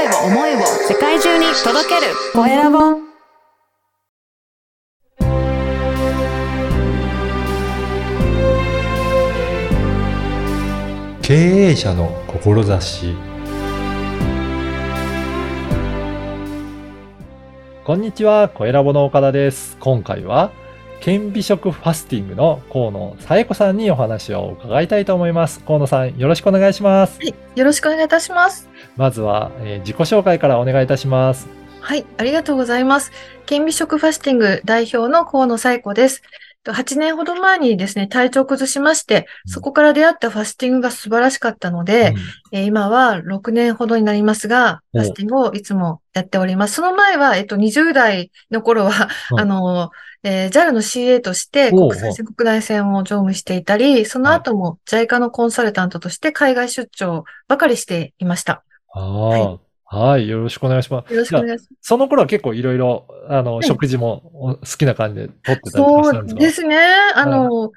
声を思いを世界中に届けるコエラボ経営者の志こんにちは、コエラボの岡田です。今回は、顕微食ファスティングの河野紗恵子さんにお話を伺いたいと思います。河野さん、よろしくお願いします。はい、よろしくお願いいたします。まずは、えー自己紹介からお願いいたします。はい、ありがとうございます。顕微食ファスティング代表の河野紗恵子です。と8年ほど前にですね、体調を崩しまして、そこから出会ったファスティングが素晴らしかったので、えー今は6年ほどになりますが、おファスティングをいつもやっております。その前は、えっと、20代の頃は、うんあの、えー JAL の CA として国際線、国内線を乗務していたり、その後も JICA のコンサルタントとして海外出張ばかりしていました。ああ、はい、よろしくお願いします。よろしくお願いします。その頃は結構いろいろ、あの、い食事もお好きな感じで取ってたりとかそうんですか？ですね。あの、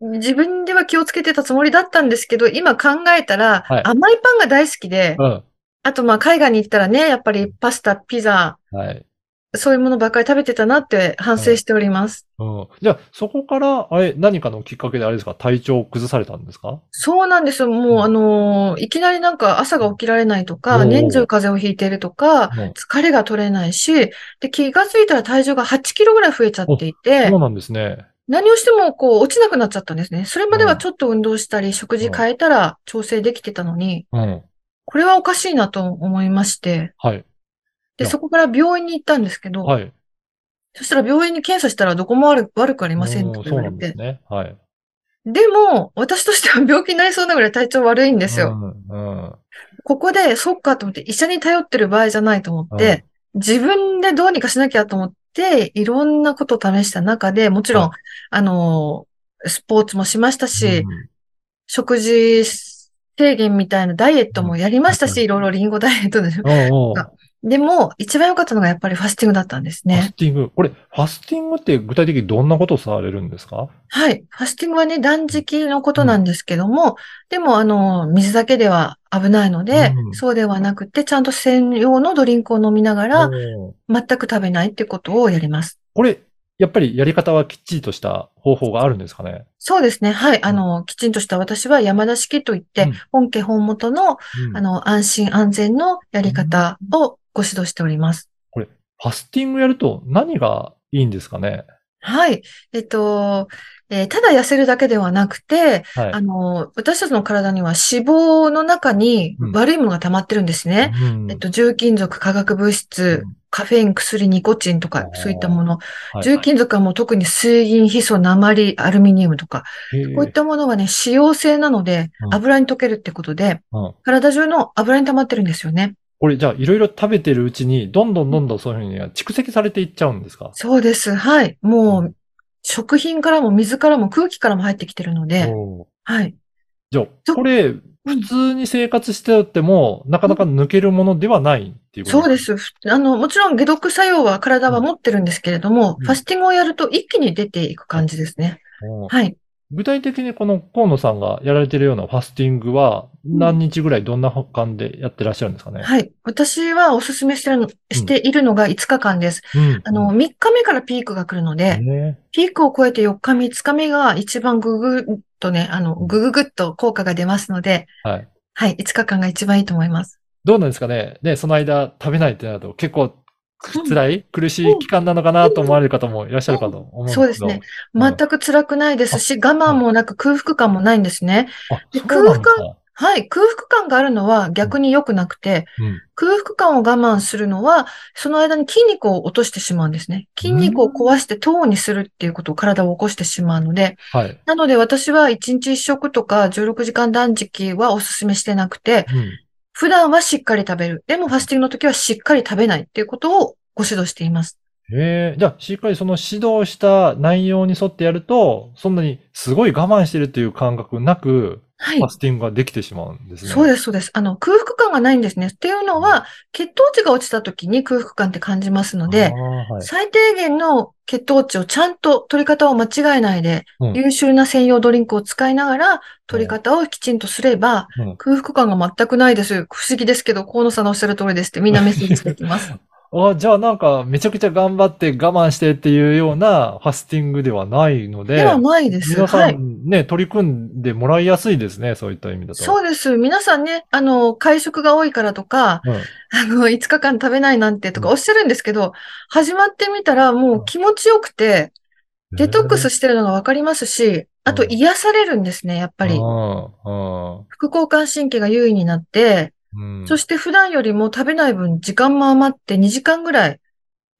自分では気をつけてたつもりだったんですけど、今考えたら、はい甘いパンが大好きで、うん。あとまあ海外に行ったらね、やっぱりパスタ、ピザ、はい。そういうものばっかり食べてたなって反省しております。うん。じゃあ、そこから、あれ、何かのきっかけであれですか？体調を崩されたんですか？そうなんですよ。もうんう、あのーいきなりなんか朝が起きられないとおか、ー年中風邪をひいているとか、うん疲れが取れないし、で、気がついたら体重が8キロぐらい増えちゃっていてそう、なんですね。何をしてもこう落ちなくなっちゃったんですね。それまではちょっと運動したり、食事変えたら調整できてたのに、うん。これはおかしいなと思いまして、はい。で、やそこから病院に行ったんですけど、はい。そしたら病院に検査したらどこも悪悪くありませんとうんそう言われて。なんですね。はい。でも、私としては病気になりそうなぐらい体調悪いんですよ。うん。うん。ここで、そっかと思って、医者に頼ってる場合じゃないと思って、自分でどうにかしなきゃと思って、いろんなことを試した中で、もちろん、はいあの、スポーツもしましたし、うん食事制限みたいなダイエットもやりましたうんし、いろいろリンゴダイエットで。でも、一番良かったのがやっぱりファスティングだったんですファね。スティング。これ、ファスティングって具体的にどんなことをされるんですか？はい。ファスティングはね、断食のことなんですけども、でも、あの、水だけでは危ないので、うんそうではなくて、ちゃんと専用のドリンクを飲みながら、全く食べないってことをやります。これ、やっぱりやり方はきっちりとした方法があるんですかね？そうですね。はい。あの、きちんとした私は山田式といって、うん本家本元の、うんあの、安心安全のやり方をご指導しております。これ、ファスティングやると何がいいんですかね？はい。えっと、えーただ痩せるだけではなくて、はいあ。の、私たちの体には脂肪の中にうん悪いものが溜まってるんですね。うんえっと、重金属、化学物質、うんカフェイン、薬、ニコチンとかそういったもの。はい重金属はもう特に水銀、ヒ素、鉛、アルミニウムとか、こういったものはね、脂溶性なのでう、ん油に溶けるってことで、うん体中の油に溜まってるんですよね。これ、じゃあ、いろいろ食べてるうちに、どんどんどんどんそういうふうに蓄積されていっちゃうんですか？そうです。はい。もうう、食品からも水からも空気からも入ってきてるので、はい。じゃあ、これ、普通に生活してても、なかなか抜けるものではないっていうことそうです。ふあの、もちろん解毒作用は体は持ってるんですけれども、うんファスティングをやると一気に出ていく感じですね。はい。具体的にこの河野さんがやられてるようなファスティングは、何日ぐらいどんな感でやってらっしゃるんですかね、はい。私はお勧めしてしているのが5日間です。うん。あの、3日目からピークが来るので、ねピークを超えて4日目、5日目が一番ぐぐっとね、あの、ぐぐぐっと効果が出ますので、はい。はい、5日間が一番いいと思います。どうなんですかね？ね、その間食べないってなると結構 辛い、苦しい期間なのかなと思われる方もいらっしゃるかと思うんですけど。そうですね。うん全く辛くないですし、我慢もなく空腹感もないんですね。あ、でそうなんですか。はい、空腹感があるのは逆に良くなくて、うん。空腹感を我慢するのは、その間に筋肉を落としてしまうんですね。筋肉を壊して糖にするっていうことを体を起こしてしまうので、はい。なので私は1日1食とか16時間断食はお勧めしてなくて、うん。普段はしっかり食べる。でもファスティングの時はしっかり食べないっていうことをご指導しています。へえ、じゃあ、しっかりその指導した内容に沿ってやると、そんなにすごい我慢してるっていう感覚なく、はいファ。スティングができてしまうんですね。そうです、そうです。あの、空腹感がないんですね。っていうのは、血糖値が落ちた時に空腹感って感じますのあで、ーはい。最低限の血糖値をちゃんと取り方を間違えないで、うん優秀な専用ドリンクを使いながら、取り方をきちんとすれば、うん空腹感が全くないです。不思議ですけど、河野さんのおっしゃる通りですってみんなメッセージしてきます。あ、じゃあなんか、めちゃくちゃ頑張って我慢してっていうようなファスティングではないので、ではないです。皆さはい。んね、取り組んでもらいやすいですね、そういった意味だと。そうです。皆さんね、あの、会食が多いからとか、うん。あの、5日間食べないなんてとかうんおっしゃるんですけど、始まってみたらもう気持ちよくて、デトックスしてるのがわかりますし、あとうん癒されるんですね、やっぱり。うん、うん副交感神経が優位になって、うん。そして普段よりも食べない分時間も余って2時間ぐらい、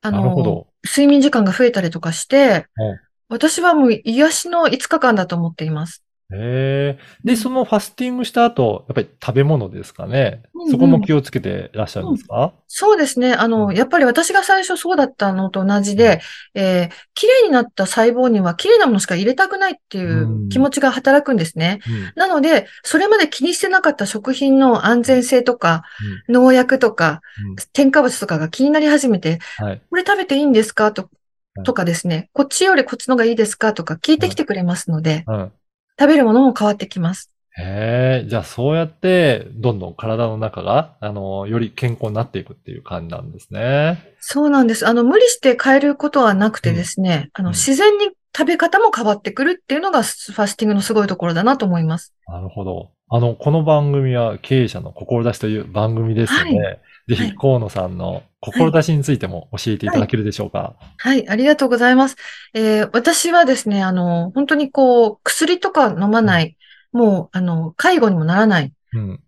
あの。睡眠時間が増えたりとかしてうん、私はもう癒しの5日間だと思っています。へえ。で、そのファスティングした後、やっぱり食べ物ですかね。うんうん。そこも気をつけてらっしゃるんですか、そうですね。あうの、ん。やっぱり私が最初そうだったのと同じで、えー綺麗になった細胞には綺麗なものしか入れたくないっていう気持ちが働くんですね。うん。なので、それまで気にしてなかった食品の安全性とか、農薬とか、うん。添加物とかが気になり始めて、はい。これ食べていいんですか？とはい。とかですね、こっちよりこっちのがいいですか？とか聞いてきてくれますので、うん。食べるものも変わってきます。へえ、じゃあそうやって、どんどん体の中が、あの、より健康になっていくっていう感じなんですね。そうなんです。あの、無理して変えることはなくてですね、あの、うん自然に食べ方も変わってくるっていうのがファスティングのすごいところだなと思います。なるほど。あの、この番組は経営者の志という番組ですので、はぜひはい河野さんの志についても教えていただけるでしょうか。はい、ありがとうございます。えー私はですね、あの、本当にこう、薬とか飲まない、もう、あの、介護にもならない、うん。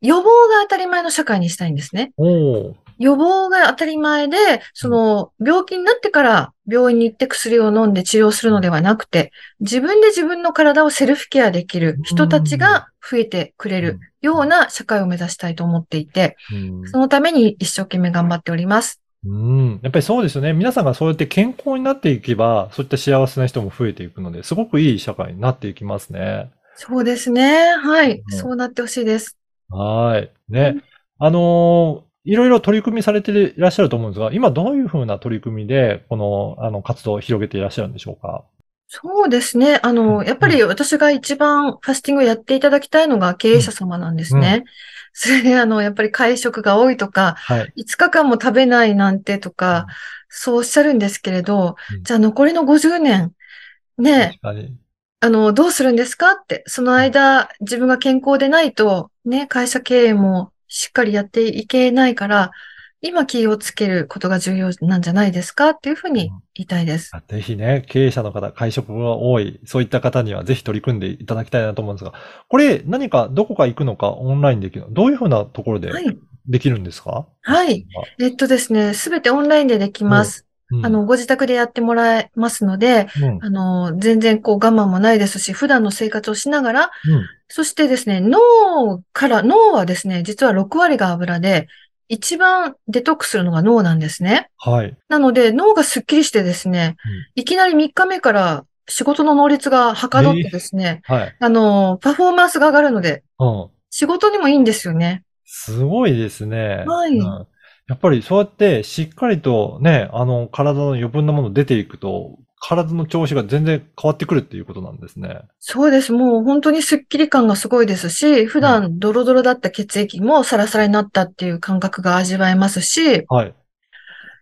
予防が当たり前の社会にしたいんですね。予防が当たり前で、その、病気になってから病院に行って薬を飲んで治療するのではなくて、自分で自分の体をセルフケアできる人たちが増えてくれるような社会を目指したいと思っていて、うんそのために一生懸命頑張っております。うん。やっぱりそうですよね。皆さんがそうやって健康になっていけば、そういった幸せな人も増えていくので、すごくいい社会になっていきますね。そうですね。はい。うんそうなってほしいです。はい。ね。あのーいろいろ取り組みされていらっしゃると思うんですが、今どういうふうな取り組みで、この、あの、活動を広げていらっしゃるんでしょうか？そうですね。あの、やっぱり私が一番ファスティングをやっていただきたいのが経営者様なんですね。それで、あの、やっぱり会食が多いとか、はい。5日間も食べないなんてとか、そうおっしゃるんですけれどうん、じゃあ残りの50年、ね。あの、どうするんですか？って、その間、自分が健康でないと、ね、会社経営もしっかりやっていけないから、今気をつけることが重要なんじゃないですかっていうふうに言いたいです。あぜひね、経営者の方、会食が多い、そういった方にはぜひ取り組んでいただきたいなと思うんですが、これ何かどこか行くのかオンラインできるのどういうふうなところではい。できるんですか？はい。えっとですね、すべてオンラインでできます。うんあの、ご自宅でやってもらえますので、うん。あの、全然こう我慢もないですし、普段の生活をしながら、うん。そしてですね、脳から、脳はですね、実は6割が油で、一番デトックスするのが脳なんですね。はい。なので、脳がスッキリしてですね、いきなり3日目から仕事の能率がはかどってですね、はい。あの、パフォーマンスが上がるので、うん。仕事にもいいんですよね。すごいですね。はいうんやっぱりそうやってしっかりとね、あの、体の余分なもの出ていくと、体の調子が全然変わってくるっていうことなんですね。そうです。もう本当にスッキリ感がすごいですし、普段ドロドロだった血液もサラサラになったっていう感覚が味わえますし、はい。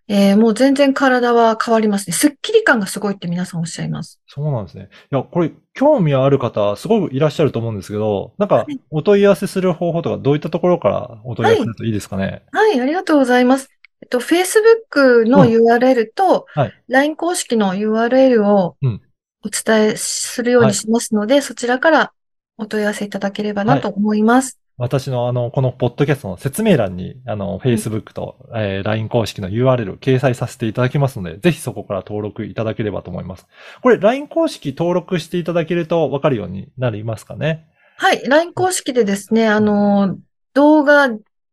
えーもう全然体は変わりますね。スッキリ感がすごいって皆さんおっしゃいます。そうなんですね。いや、これ、興味ある方、すごくいらっしゃると思うんですけど、なんかはい、お問い合わせする方法とか、どういったところからお問い合わせするといいですかね？はい、ありがとうございます。えっと、Facebook のうん。URL とはい。LINE 公式の URL をうん。お伝えするようにしますので、そちらからお問い合わせいただければなと思います。私のあの、このポッドキャストの説明欄に、あの、Facebook と、えー LINE 公式の URL を掲載させていただきますので、ぜひそこから登録いただければと思います。これ、LINE 公式登録していただけると分かるようになりますかね？はい、LINE 公式でですね、あの、動画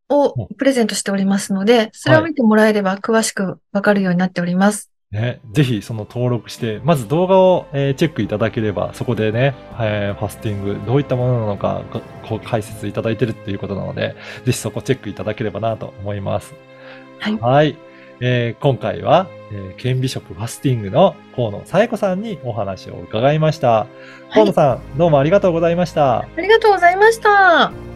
をプレゼントしておりますので、それを見てもらえれば詳しくわかるようになっております。ね、ぜひその登録して、まず動画を、えーチェックいただければ、そこでね、えーファスティング、どういったものなのか、ここう解説いただいてるっていうことなので、ぜひそこチェックいただければなと思います。はいえー今回は、えー顕微食ファスティングの河野紗恵子さんにお話を伺いました。河野さん、どうもありがとうございました。ありがとうございました。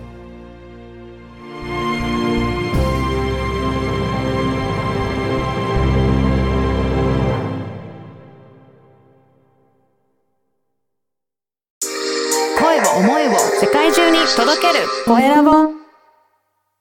に届ける。コエラボ。